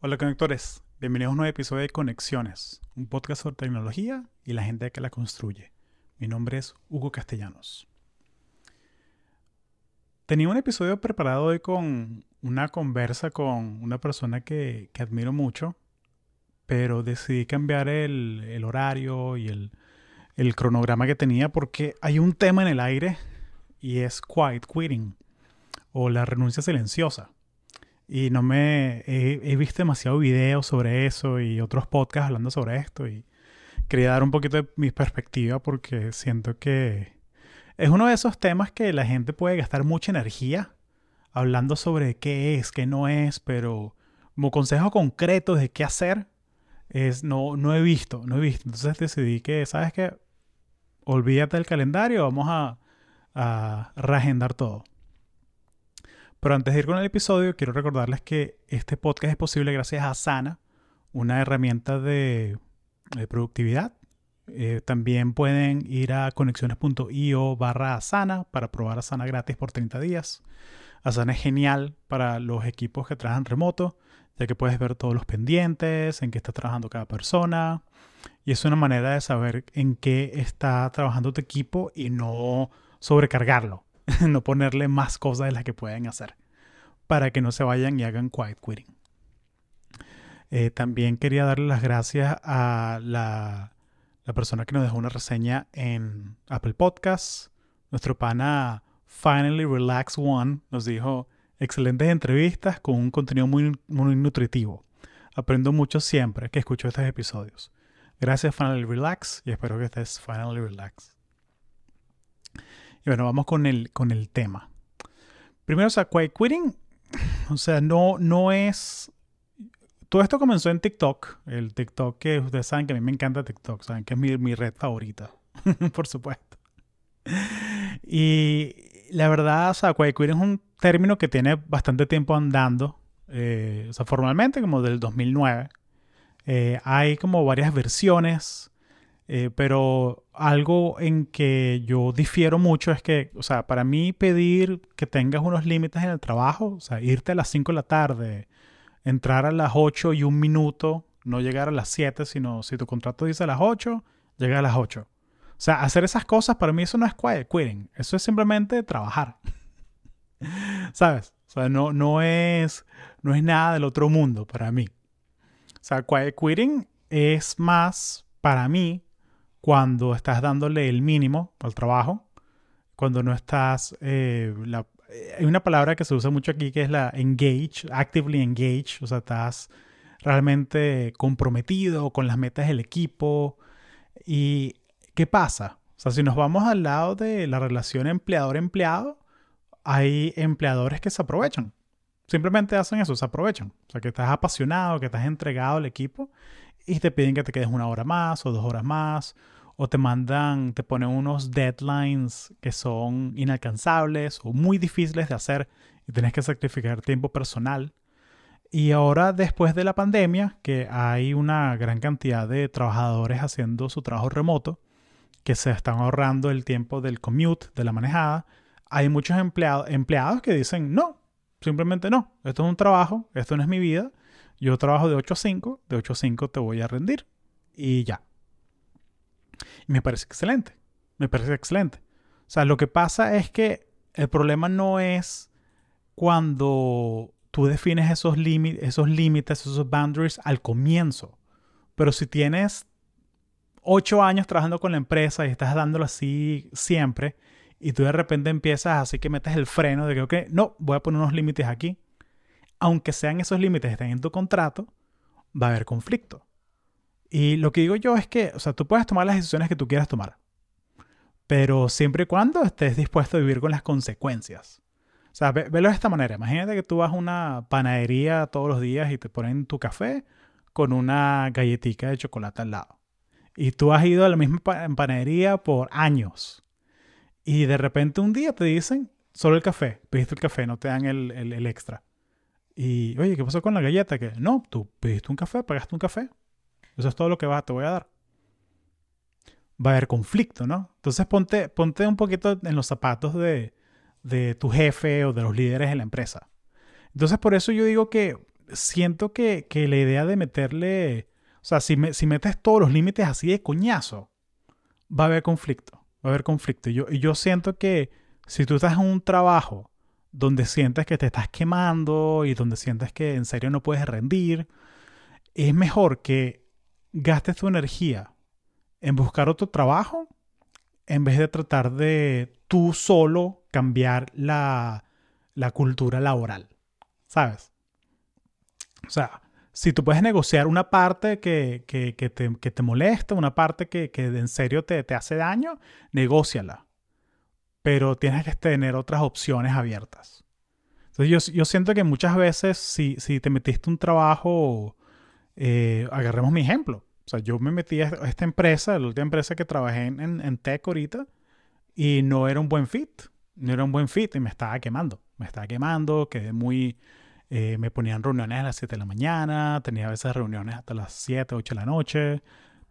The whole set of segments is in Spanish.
Hola conectores, bienvenidos a un nuevo episodio de Conexiones, un podcast sobre tecnología y la gente que la construye. Mi nombre es Hugo Castellanos. Tenía un episodio preparado hoy con una conversa con una persona que, admiro mucho, pero decidí cambiar el, horario y el, el cronograma que tenía porque hay un tema en el aire y es quiet quitting o la renuncia silenciosa. Y no me he, visto demasiado videos sobre eso y otros podcasts hablando sobre esto y quería dar un poquito de mi perspectiva porque siento que es uno de esos temas que la gente puede gastar mucha energía hablando sobre qué es, qué no es, pero como consejo concreto de qué hacer es no no he visto, no he visto. Entonces decidí que sabes qué olvídate del calendario, vamos a a reagendar todo. Pero antes de ir con el episodio, quiero recordarles que este podcast es posible gracias a Asana, una herramienta de, productividad. Eh, también pueden ir a conexiones.io barra Asana para probar Asana gratis por 30 días. Asana es genial para los equipos que trabajan remoto, ya que puedes ver todos los pendientes, en qué está trabajando cada persona. Y es una manera de saber en qué está trabajando tu equipo y no sobrecargarlo. no ponerle más cosas de las que pueden hacer para que no se vayan y hagan quiet quitting. Eh, también quería darle las gracias a la, persona que nos dejó una reseña en Apple Podcasts. Nuestro pana Finally Relax One nos dijo excelentes entrevistas con un contenido muy, muy nutritivo. Aprendo mucho siempre que escucho estos episodios. Gracias Finally Relax y espero que estés Finally Relax. Bueno, vamos con el, con el tema. Primero, o sea, quiet quitting, o sea, no, no es... Todo esto comenzó en TikTok, el TikTok que ustedes saben que a mí me encanta TikTok, saben que es mi, mi red favorita, por supuesto. Y la verdad, o sea, quiet quitting es un término que tiene bastante tiempo andando, eh, o sea, formalmente como del 2009. Eh, hay como varias versiones. Eh, pero algo en que yo difiero mucho es que, o sea, para mí pedir que tengas unos límites en el trabajo, o sea, irte a las 5 de la tarde, entrar a las 8 y un minuto, no llegar a las 7, sino si tu contrato dice a las 8, llega a las 8. O sea, hacer esas cosas para mí eso no es quitting, eso es simplemente trabajar. ¿Sabes? O sea, no, no, es, no es nada del otro mundo para mí. O sea, quiet quitting es más para mí cuando estás dándole el mínimo al trabajo, cuando no estás... Eh, hay una palabra que se usa mucho aquí que es la engage, actively engage, o sea, estás realmente comprometido con las metas del equipo. ¿Y qué pasa? O sea, si nos vamos al lado de la relación empleador-empleado, hay empleadores que se aprovechan. Simplemente hacen eso, se aprovechan. O sea, que estás apasionado, que estás entregado al equipo y te piden que te quedes una hora más o dos horas más o te mandan, te ponen unos deadlines que son inalcanzables o muy difíciles de hacer y tienes que sacrificar tiempo personal. Y ahora, después de la pandemia, que hay una gran cantidad de trabajadores haciendo su trabajo remoto, que se están ahorrando el tiempo del commute, de la manejada, hay muchos empleados, empleados que dicen, no, simplemente no, esto es un trabajo, esto no es mi vida, yo trabajo de 8 a 5, de 8 a 5 te voy a rendir y ya. Y me parece excelente. Me parece excelente. O sea, lo que pasa es que el problema no es cuando tú defines esos, esos límites, esos boundaries al comienzo. Pero si tienes ocho años trabajando con la empresa y estás dándolo así siempre, y tú de repente empiezas así que metes el freno de que, ok, no, voy a poner unos límites aquí. Aunque sean esos límites estén en tu contrato, va a haber conflicto. Y lo que digo yo es que, o sea, tú puedes tomar las decisiones que tú quieras tomar, pero siempre y cuando estés dispuesto a vivir con las consecuencias. O sea, velo de esta manera. Imagínate que tú vas a una panadería todos los días y te ponen tu café con una galletita de chocolate al lado. Y tú has ido a la misma panadería por años. Y de repente un día te dicen, solo el café, pediste el café, no te dan el extra. Y, oye, ¿qué pasó con la galleta? Que no, tú pediste un café, pagaste un café, eso es todo lo que va, te voy a dar. Va a haber conflicto, ¿no? Entonces ponte, ponte un poquito en los zapatos de, tu jefe o de los líderes de la empresa. Entonces por eso yo digo que siento que, que la idea de meterle, o sea, si, me, si metes todos los límites así de coñazo, va a haber conflicto, va a haber conflicto. Y yo, yo siento que si tú estás en un trabajo donde sientes que te estás quemando y donde sientes que en serio no puedes rendir, es mejor que gastes tu energía en buscar otro trabajo en vez de tratar de tú solo cambiar la, la cultura laboral, ¿sabes? O sea, si tú puedes negociar una parte que, que, que, te, que te, molesta, una parte que, en serio te, te hace daño, negóciala. Pero tienes que tener otras opciones abiertas. Entonces yo, yo siento que muchas veces si, si te metiste un trabajo, eh, agarremos mi ejemplo. O sea, yo me metí a esta empresa, la última empresa que trabajé en, en, tech ahorita, y no era un buen fit. No era un buen fit y me estaba quemando. Me estaba quemando, quedé muy eh, me ponían reuniones a las 7 de la mañana, tenía a veces reuniones hasta las 7, 8 de la noche.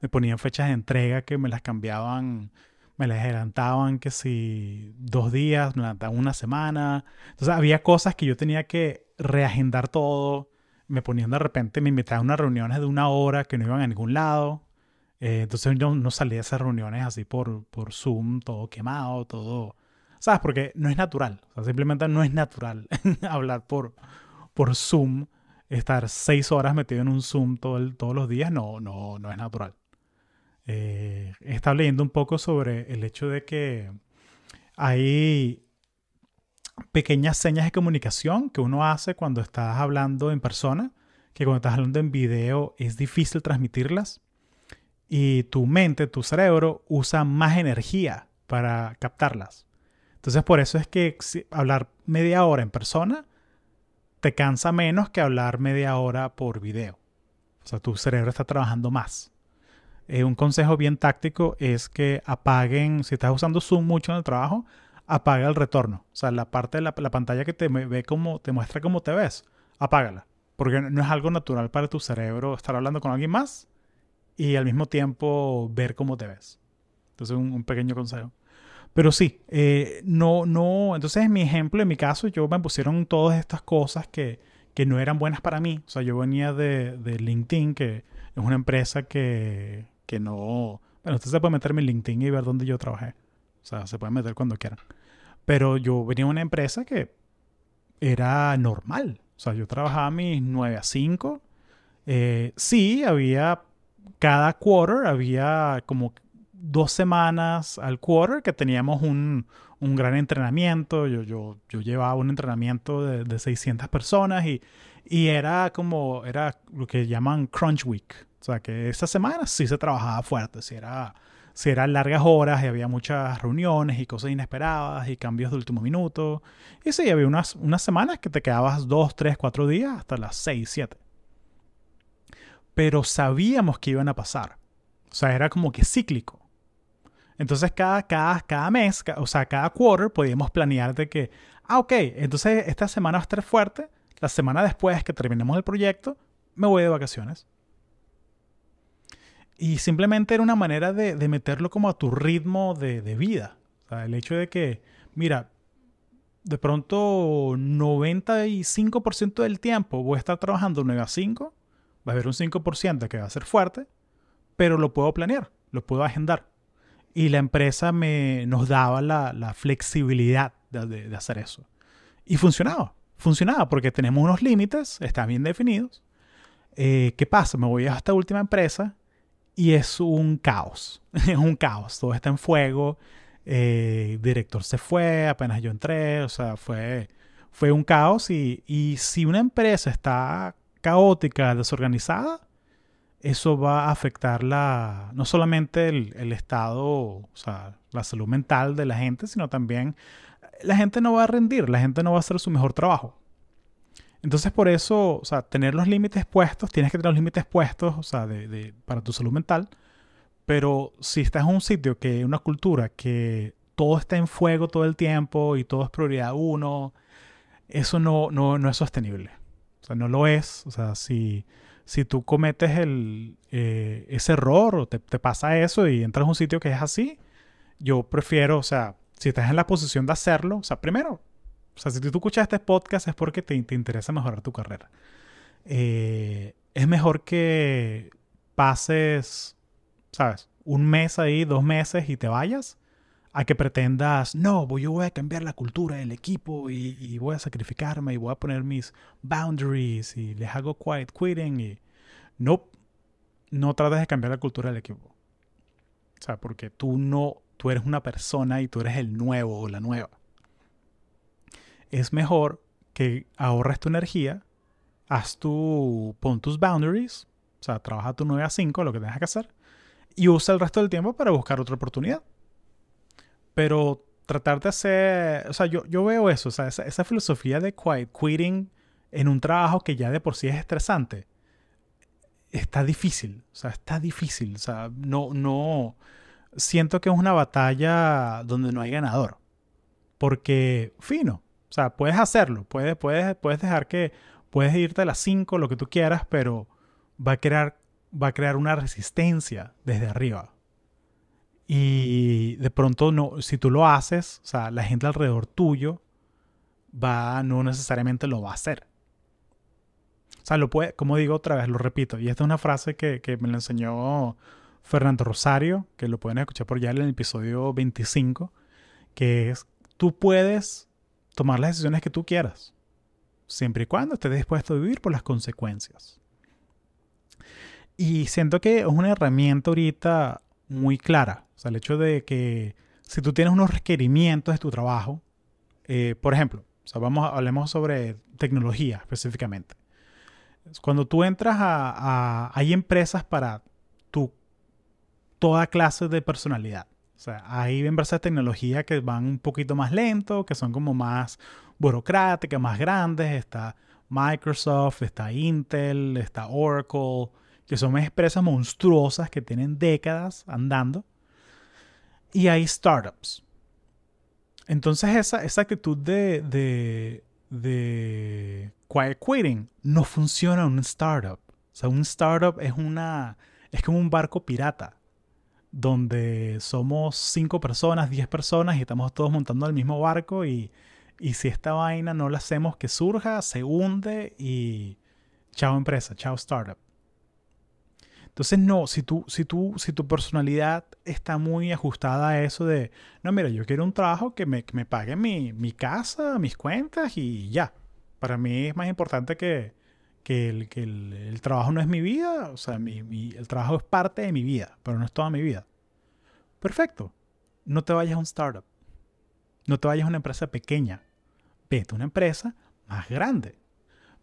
Me ponían fechas de entrega que me las cambiaban, me las adelantaban que si dos días, me adelantaban una semana. Entonces había cosas que yo tenía que reagendar todo. Me ponían de repente, me invitaban a unas reuniones de una hora que no iban a ningún lado. Eh, entonces yo no salía de esas reuniones así por, por Zoom, todo quemado, todo... ¿Sabes? Porque no es natural. Simplemente no es natural hablar por, por Zoom, estar seis horas metido en un Zoom todo todos los días, no, no, no es natural. Eh, estaba leyendo un poco sobre el hecho de que hay pequeñas señas de comunicación que uno hace cuando estás hablando en persona, que cuando estás hablando en video es difícil transmitirlas y tu mente, tu cerebro usa más energía para captarlas. Entonces por eso es que hablar media hora en persona te cansa menos que hablar media hora por video. O sea, tu cerebro está trabajando más. Eh, un consejo bien táctico es que apaguen, si estás usando Zoom mucho en el trabajo, apaga el retorno. O sea, la parte de la, pantalla que te ve como, te muestra cómo te ves, apágala. Porque no es algo natural para tu cerebro estar hablando con alguien más y al mismo tiempo ver cómo te ves. Entonces, un pequeño consejo. Pero sí, eh, no, no, entonces en mi ejemplo, en mi caso, yo me pusieron todas estas cosas que, que no eran buenas para mí. O sea, yo venía de, de LinkedIn, que es una empresa que, que no... Bueno, usted se puede meter en LinkedIn y ver dónde yo trabajé. O sea, se puede meter cuando quieran. Pero yo venía de una empresa que era normal. O sea, yo trabajaba mis 9 a 5. Eh, sí, había cada quarter, había como dos semanas al quarter que teníamos un, un gran entrenamiento. Yo, yo, yo, llevaba un entrenamiento de, de 600 personas y, y, era como, era lo que llaman crunch week. O sea, que esa semana sí se trabajaba fuerte, si era, si eran largas horas y había muchas reuniones y cosas inesperadas y cambios de último minuto. Y sí, había unas, unas semanas que te quedabas dos, tres, cuatro días hasta las seis, siete. Pero sabíamos que iban a pasar. O sea, era como que cíclico. Entonces cada, cada, cada mes, o sea, cada quarter podíamos planear de que, ah, ok, entonces esta semana va a estar fuerte, la semana después que terminemos el proyecto, me voy de vacaciones. Y simplemente era una manera de, de meterlo como a tu ritmo de, de vida. El hecho de que, mira, de pronto 95% del tiempo voy a estar trabajando 9 a 5, va a haber un 5% que va a ser fuerte, pero lo puedo planear, lo puedo agendar. Y la empresa me, nos daba la, la flexibilidad de, de, hacer eso. Y funcionaba, funcionaba porque tenemos unos límites, están bien definidos. Eh, ¿Qué pasa? Me voy a esta última empresa y es un caos, es un caos, todo está en fuego, eh, el director se fue, apenas yo entré, o sea, fue, fue un caos y, y si una empresa está caótica, desorganizada, eso va a afectar la, no solamente el, estado, o sea, la salud mental de la gente, sino también la gente no va a rendir, la gente no va a hacer su mejor trabajo. Entonces, por eso, o sea, tener los límites puestos, tienes que tener los límites puestos, o sea, de, para tu salud mental. Pero si estás en un sitio que, una cultura que todo está en fuego todo el tiempo y todo es prioridad uno, eso no, no, no es sostenible. O sea, no lo es. O sea, si, si tú cometes el, eh, ese error o te, pasa eso y entras a un sitio que es así, yo prefiero, o sea, si estás en la posición de hacerlo, o sea, primero, o sea, si tú escuchas este podcast es porque te, te interesa mejorar tu carrera. eh, es mejor que pases, ¿sabes? Un mes ahí, dos meses y te vayas, a que pretendas, no, yo voy a cambiar la cultura del equipo y, voy a sacrificarme y voy a poner mis boundaries y les hago quiet quitting y no, no trates de cambiar la cultura del equipo. O sea, porque tú no, tú eres una persona y tú eres el nuevo o la nueva. Es mejor que ahorres tu energía, haz tu, pon tus boundaries, o sea, trabaja tu 9 a 5, lo que tengas que hacer, y usa el resto del tiempo para buscar otra oportunidad. Pero tratar de hacer, o sea, yo, yo veo eso, o sea, esa, esa filosofía de quiet quitting en un trabajo que ya de por sí es estresante, está difícil, o sea, está difícil, o sea, no, no, siento que es una batalla donde no hay ganador, porque, fino, o sea, puedes hacerlo, puedes, puedes, puedes dejar que, puedes irte a las 5, lo que tú quieras, pero va a crear, va a crear una resistencia desde arriba. Y de pronto, no, si tú lo haces, o sea, la gente alrededor tuyo va, no necesariamente lo va a hacer. O sea, lo puede, como digo otra vez, lo repito, y esta es una frase que, que me la enseñó Fernando Rosario, que lo pueden escuchar por ya en el episodio 25, que es, tú puedes tomar las decisiones que tú quieras, siempre y cuando estés dispuesto a vivir por las consecuencias. Y siento que es una herramienta ahorita muy clara. O sea, el hecho de que si tú tienes unos requerimientos de tu trabajo, eh, por ejemplo, o sea, vamos, hablemos sobre tecnología específicamente. Cuando tú entras a, hay empresas para tu, toda clase de personalidad. O sea, hay empresas de tecnología que van un poquito más lento, que son como más burocráticas, más grandes. Está Microsoft, está Intel, está Oracle, que son empresas monstruosas que tienen décadas andando. Y hay startups. Entonces esa, actitud de, de, de quiet quitting no funciona en un startup. O sea, un startup es una es como un barco pirata donde somos cinco personas, diez personas y estamos todos montando al mismo barco y, si esta vaina no la hacemos que surja, se hunde y chao empresa, chao startup. Entonces, no, si, tú, si, tú, si tu personalidad está muy ajustada a eso de, no, mira, yo quiero un trabajo que me, me pague mi, mi, casa, mis cuentas y ya. Para mí es más importante que, que, el, que el, trabajo no es mi vida, o sea, el trabajo es parte de mi vida, pero no es toda mi vida. Perfecto. No te vayas a un startup. No te vayas a una empresa pequeña. Vete a una empresa más grande.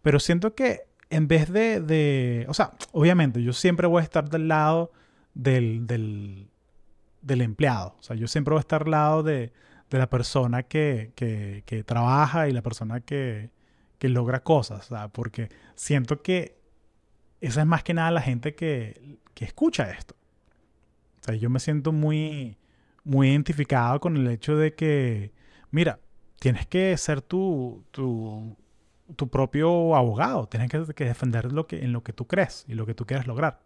Pero siento que en vez de, de, o sea, obviamente yo siempre voy a estar del lado del, del, del empleado. O sea, yo siempre voy a estar al lado de, de la persona que, que, que, trabaja y la persona que, que logra cosas, porque siento que esa es más que nada la gente que, que escucha esto. O sea, yo me siento muy, muy identificado con el hecho de que, mira, tienes que ser tu, tu, tu propio abogado, tienes que, que, defender lo que, en lo que tú crees y lo que tú quieres lograr.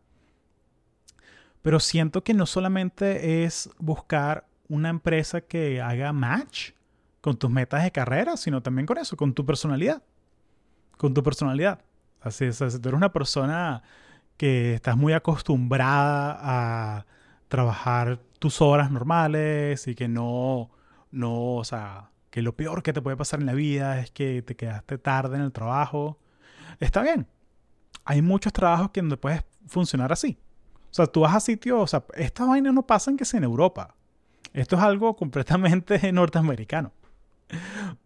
Pero siento que no solamente es buscar una empresa que haga match con tus metas de carrera, sino también con eso, con tu personalidad con tu personalidad. Así es, si tú eres una persona que estás muy acostumbrada a trabajar tus horas normales y que no, no, o sea, que lo peor que te puede pasar en la vida es que te quedaste tarde en el trabajo, está bien. Hay muchos trabajos que donde puedes funcionar así. O sea, tú vas a sitios, o sea, esta vaina no pasa en que sea en Europa. Esto es algo completamente norteamericano.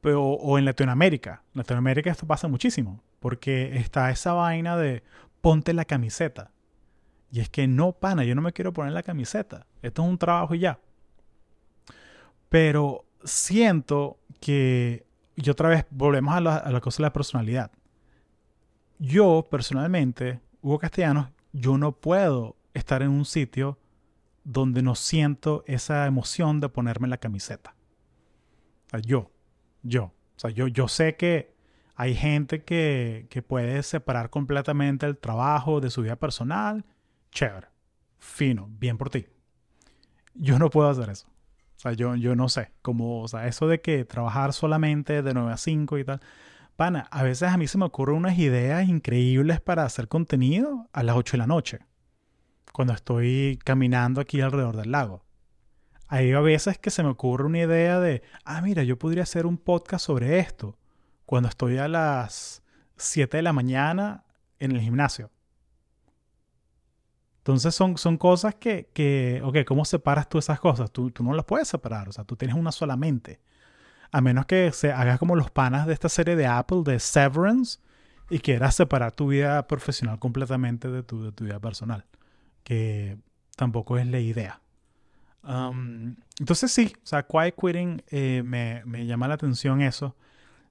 Pero, o en Latinoamérica. En Latinoamérica esto pasa muchísimo. Porque está esa vaina de ponte la camiseta. Y es que no, pana, yo no me quiero poner la camiseta. Esto es un trabajo y ya. Pero siento que, y otra vez volvemos a la, a la cosa de la personalidad. Yo, personalmente, Hugo Castellanos, yo no puedo estar en un sitio donde no siento esa emoción de ponerme la camiseta yo, yo. O sea, yo, yo sé que hay gente que, que puede separar completamente el trabajo de su vida personal. Chévere. Fino. Bien por ti. Yo no puedo hacer eso. O sea, yo, yo no sé. Como, o sea, eso de que trabajar solamente de 9 a 5 y tal. pana, a veces a mí se me ocurren unas ideas increíbles para hacer contenido a las 8 de la noche, cuando estoy caminando aquí alrededor del lago. Hay a veces que se me ocurre una idea de, ah, mira, yo podría hacer un podcast sobre esto, cuando estoy a las 7 de la mañana en el gimnasio. Entonces son, son cosas que, que, ok, ¿cómo separas tú esas cosas? Tú, tú no las puedes separar, o sea, tú tienes una sola mente. A menos que se hagas como los panas de esta serie de Apple, de Severance, y quieras separar tu vida profesional completamente de tu, de tu vida personal, que tampoco es la idea. Entonces sí, o sea, quiet quitting eh, me, me, llama la atención eso.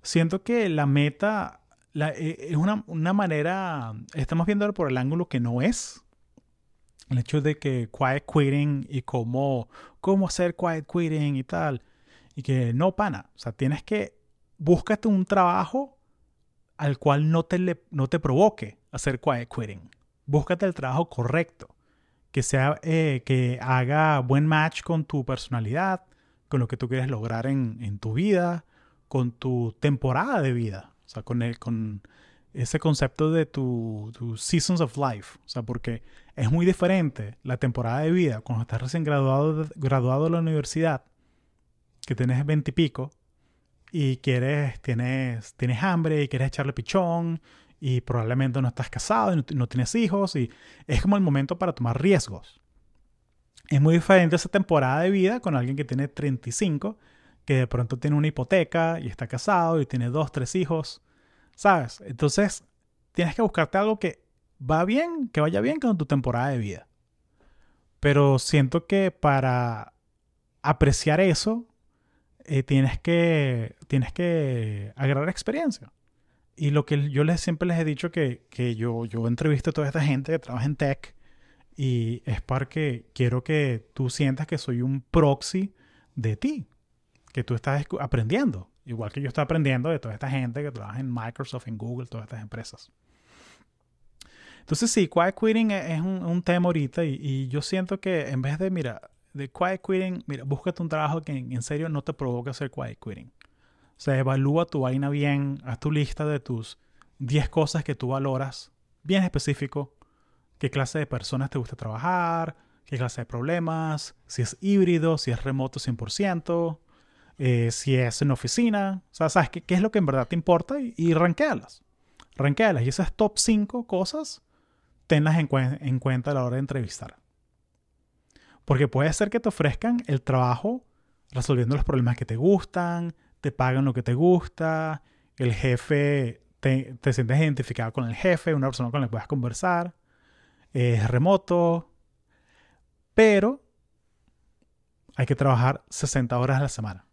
Siento que la meta la, eh, es una, una manera, estamos viendo por el ángulo que no es, el hecho de que quiet quitting y cómo, cómo hacer quiet quitting y tal. Y que no, pana. O sea, tienes que búscate un trabajo al cual no te, le, no te provoque hacer quiet quitting. Búscate el trabajo correcto. Que, sea, eh, que haga buen match con tu personalidad, con lo que tú quieres lograr en, en tu vida, con tu temporada de vida. O sea, con, el, con ese concepto de tu, tu, seasons of life. O sea, porque es muy diferente la temporada de vida cuando estás recién graduado graduado de la universidad, que tienes veintipico y, quieres, tienes, tienes hambre y quieres echarle pichón y probablemente no estás casado y no, tienes hijos y es como el momento para tomar riesgos. Es muy diferente esa temporada de vida con alguien que tiene 35, que de pronto tiene una hipoteca y está casado y tiene dos, tres hijos ¿Sabes? Entonces, tienes que buscarte algo que va bien, que vaya bien con tu temporada de vida. Pero siento que para apreciar eso, eh, tienes, que, tienes que agarrar experiencia. Y lo que yo les, siempre les he dicho que, que yo, yo entrevisto a toda esta gente que trabaja en tech y es porque quiero que tú sientas que soy un proxy de ti, que tú estás aprendiendo. Igual que yo estoy aprendiendo de toda esta gente que trabaja en Microsoft, en Google, todas estas empresas. Entonces sí, quiet quitting e-, es un, tema ahorita y, yo siento que en vez de, mira, de quiet quitting, mira, búscate un trabajo que en, serio no te provoque hacer quiet quitting. O sea, evalúa tu vaina bien, haz tu lista de tus 10 cosas que tú valoras, bien específico, qué clase de personas te gusta trabajar, qué clase de problemas, si es híbrido, si es remoto 100%, eh, si es en oficina, o sea, sabes qué, qué, es lo que en verdad te importa y, ranquealas. Ranquealas. Y esas top 5 cosas, tenlas en, en cuenta a la hora de entrevistar. Porque puede ser que te ofrezcan el trabajo resolviendo los problemas que te gustan, te pagan lo que te gusta, el jefe, te, te sientes identificado con el jefe, una persona con la que puedas conversar, es remoto, pero hay que trabajar 60 horas a la semana.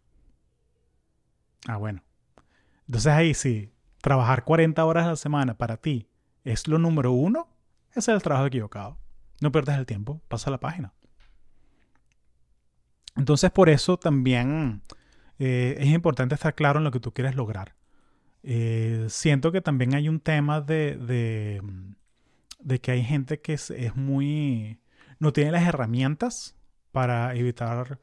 Ah, bueno. Entonces ahí sí, trabajar 40 horas a la semana para ti es lo número uno, ese es el trabajo equivocado. No pierdas el tiempo, pasa la página. Entonces por eso también eh, es importante estar claro en lo que tú quieres lograr. Eh, siento que también hay un tema de, de, de que hay gente que es, es, muy... no tiene las herramientas para evitar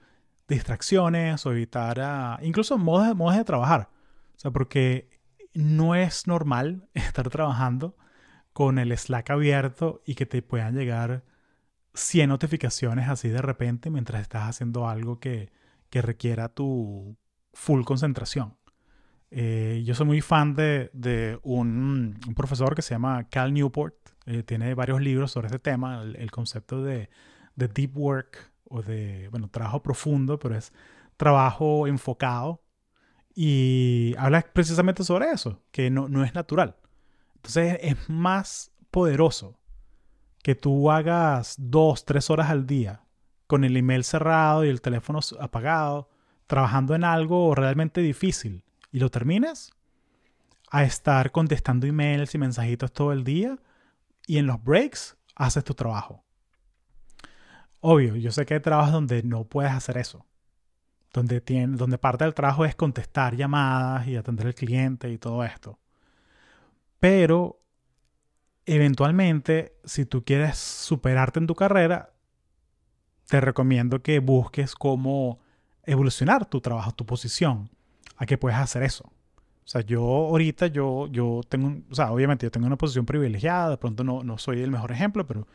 distracciones o evitar ah, incluso modos, modos de trabajar. O sea, porque no es normal estar trabajando con el Slack abierto y que te puedan llegar 100 notificaciones así de repente mientras estás haciendo algo que, que requiera tu full concentración. Eh, yo soy muy fan de, un, profesor que se llama Cal Newport. Eh, tiene varios libros sobre este tema, el, el concepto de, de, deep work o de, bueno, trabajo profundo, pero es trabajo enfocado. Y habla precisamente sobre eso, que no, no es natural. Entonces es más poderoso que tú hagas dos, tres horas al día con el email cerrado y el teléfono apagado, trabajando en algo realmente difícil y lo termines, a estar contestando emails y mensajitos todo el día y en los breaks haces tu trabajo. Obvio, yo sé que hay trabajos donde no puedes hacer eso. Donde, tiene, donde parte del trabajo es contestar llamadas y atender al cliente y todo esto. Pero eventualmente, si tú quieres superarte en tu carrera, te recomiendo que busques cómo evolucionar tu trabajo, tu posición, a que puedes hacer eso. O sea, yo ahorita, yo, yo tengo, o sea, obviamente yo tengo una posición privilegiada, de pronto no, no soy el mejor ejemplo, pero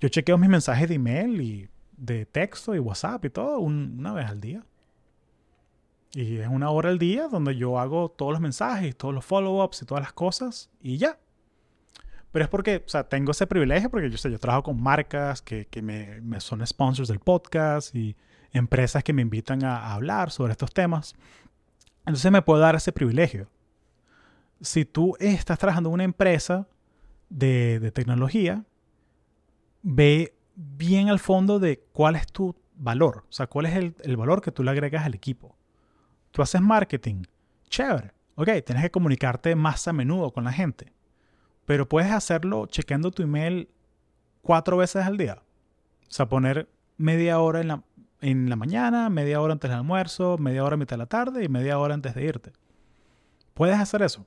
yo chequeo mis mensajes de email y de texto y WhatsApp y todo una vez al día. Y es una hora al día donde yo hago todos los mensajes, todos los follow-ups y todas las cosas y ya. Pero es porque, o sea, tengo ese privilegio porque yo, sé, yo trabajo con marcas que, que me, me, son sponsors del podcast y empresas que me invitan a, hablar sobre estos temas. Entonces me puedo dar ese privilegio. Si tú estás trabajando en una empresa de, de tecnología, ve bien al fondo de cuál es tu valor, o sea, cuál es el, el, valor que tú le agregas al equipo. Tú haces marketing, chévere, ok, tienes que comunicarte más a menudo con la gente, pero puedes hacerlo chequeando tu email cuatro veces al día. O sea, poner media hora en la, en la mañana, media hora antes del almuerzo, media hora a mitad de la tarde y media hora antes de irte. ¿Puedes hacer eso?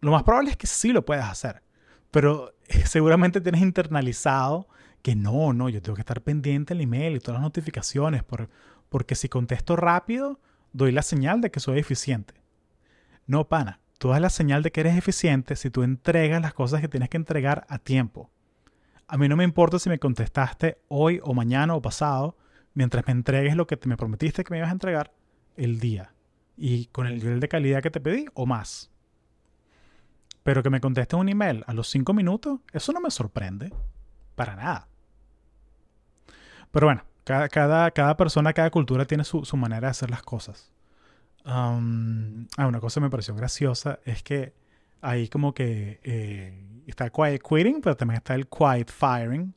Lo más probable es que sí lo puedas hacer, pero seguramente tienes internalizado que no, no, yo tengo que estar pendiente del email y todas las notificaciones, por, porque si contesto rápido, doy la señal de que soy eficiente. No, pana, tú das la señal de que eres eficiente si tú entregas las cosas que tienes que entregar a tiempo. A mí no me importa si me contestaste hoy o mañana o pasado, mientras me entregues lo que te me prometiste que me ibas a entregar el día y con el nivel de calidad que te pedí o más. Pero que me conteste un email a los cinco minutos, eso no me sorprende. Para nada. Pero bueno, cada, cada, cada persona, cada cultura tiene su, su, manera de hacer las cosas. Ah, una cosa que me pareció graciosa es que ahí como que eh, está quiet quitting, pero también está el quiet firing.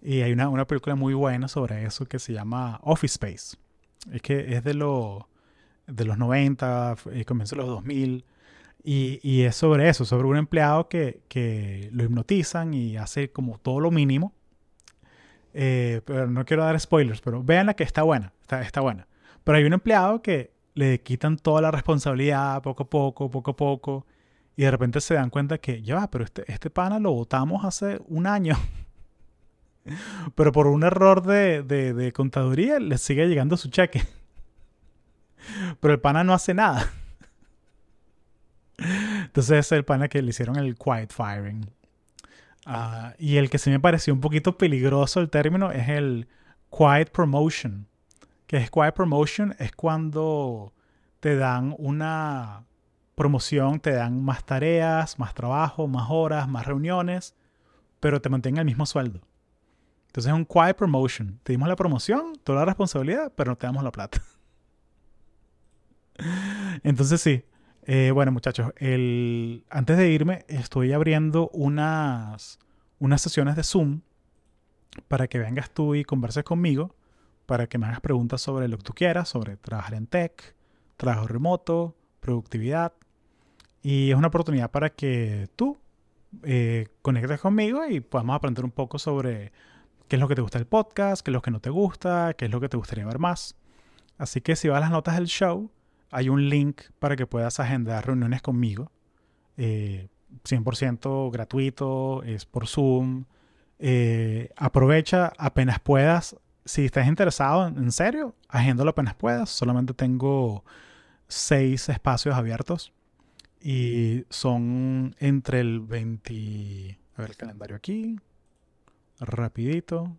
Y hay una, una, película muy buena sobre eso que se llama Office Space. Es que es de, lo, de los 90, y comienzo de los 2000. Y, y, es sobre eso, sobre un empleado que, que, lo hipnotizan y hace como todo lo mínimo. Eh, pero no quiero dar spoilers, pero vean que está buena, está, está buena. Pero hay un empleado que le quitan toda la responsabilidad poco a poco, poco a poco. Y de repente se dan cuenta que, ya, pero este, este pana lo votamos hace un año. pero por un error de, de, contaduría le sigue llegando su cheque. pero el pana no hace nada. Entonces es el pana que le hicieron el quiet firing. Uh, y el que se me pareció un poquito peligroso el término es el quiet promotion. Que es quiet promotion es cuando te dan una promoción, te dan más tareas, más trabajo, más horas, más reuniones, pero te mantienen el mismo sueldo. Entonces es un quiet promotion. Te dimos la promoción, toda la responsabilidad, pero no te damos la plata. Entonces sí, eh, bueno, muchachos, antes de irme, estoy abriendo unas, unas sesiones de Zoom para que vengas tú y converses conmigo, para que me hagas preguntas sobre lo que tú quieras, sobre trabajar en tech, trabajo remoto, productividad. Y es una oportunidad para que tú eh, conectes conmigo y podamos aprender un poco sobre qué es lo que te gusta del podcast, qué es lo que no te gusta, qué es lo que te gustaría ver más. Así que si vas a las notas del show, hay un link para que puedas agendar reuniones conmigo. 100% eh, gratuito, es por Zoom. Eh, aprovecha apenas puedas. Si estás interesado en serio, agéndalo apenas puedas. Solamente tengo seis espacios abiertos y son entre el 20... A ver el calendario aquí. Rapidito.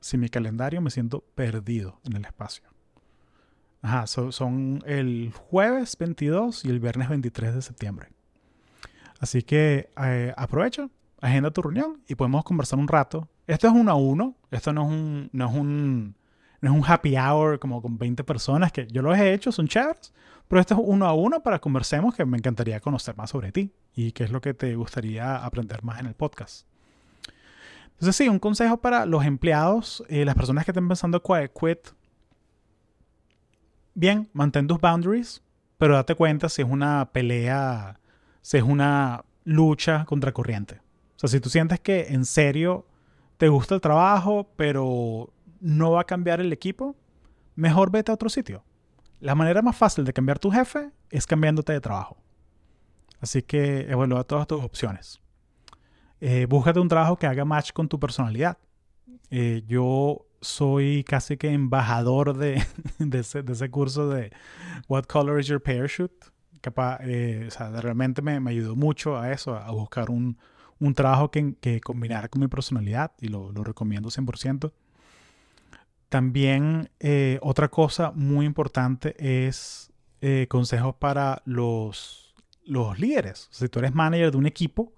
Sin mi calendario me siento perdido en el espacio. Ajá, son el jueves 22 y el viernes 23 de septiembre. Así que eh, aprovecha, agenda tu reunión y podemos conversar un rato. Esto es uno a uno, esto no es un, no es un, no es un happy hour como con 20 personas, que yo lo he hecho, son chéveres, pero esto es uno a uno para conversemos, que me encantaría conocer más sobre ti y qué es lo que te gustaría aprender más en el podcast. Entonces sí, un consejo para los empleados, eh, las personas que estén pensando quiet quit, bien, mantén tus boundaries, pero date cuenta si es una pelea, si es una lucha contra corriente. O sea, si tú sientes que en serio te gusta el trabajo, pero no va a cambiar el equipo, mejor vete a otro sitio. La manera más fácil de cambiar tu jefe es cambiándote de trabajo. Así que evalúa todas tus opciones. Eh, búscate un trabajo que haga match con tu personalidad. Eh, yo soy casi que embajador de, ese, curso de What Color is Your Parachute. Capaz, eh, o sea, realmente me, me, ayudó mucho a eso, a buscar un, un trabajo que, que, combinara con mi personalidad y lo, lo recomiendo 100%. También eh, otra cosa muy importante es eh, consejos para los, los líderes. Si tú eres manager de un equipo,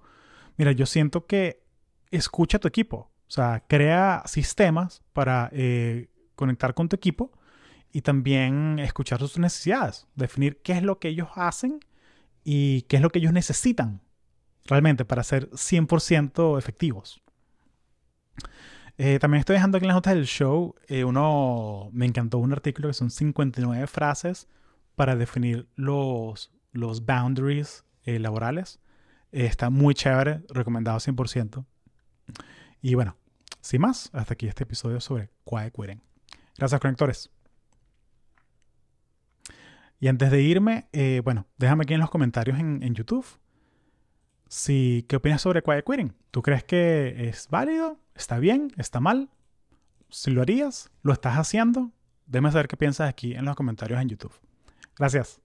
mira, yo siento que escucha a tu equipo. O sea, crea sistemas para eh, conectar con tu equipo y también escuchar sus necesidades. Definir qué es lo que ellos hacen y qué es lo que ellos necesitan realmente para ser 100% efectivos. Eh, también estoy dejando aquí en las notas del show, eh, uno, me encantó un artículo que son 59 frases para definir los, los boundaries laborales. está muy chévere, recomendado 100%. Y bueno, sin más, hasta aquí este episodio sobre Quiet Quitting. Gracias, conectores. Y antes de irme, eh, bueno, déjame aquí en los comentarios en, en, YouTube. Si, ¿Qué opinas sobre Quiet Quitting? ¿Tú crees que es válido? ¿Está bien? ¿Está mal? Si lo harías, ¿lo estás haciendo? Déjame saber qué piensas aquí en los comentarios en YouTube. Gracias.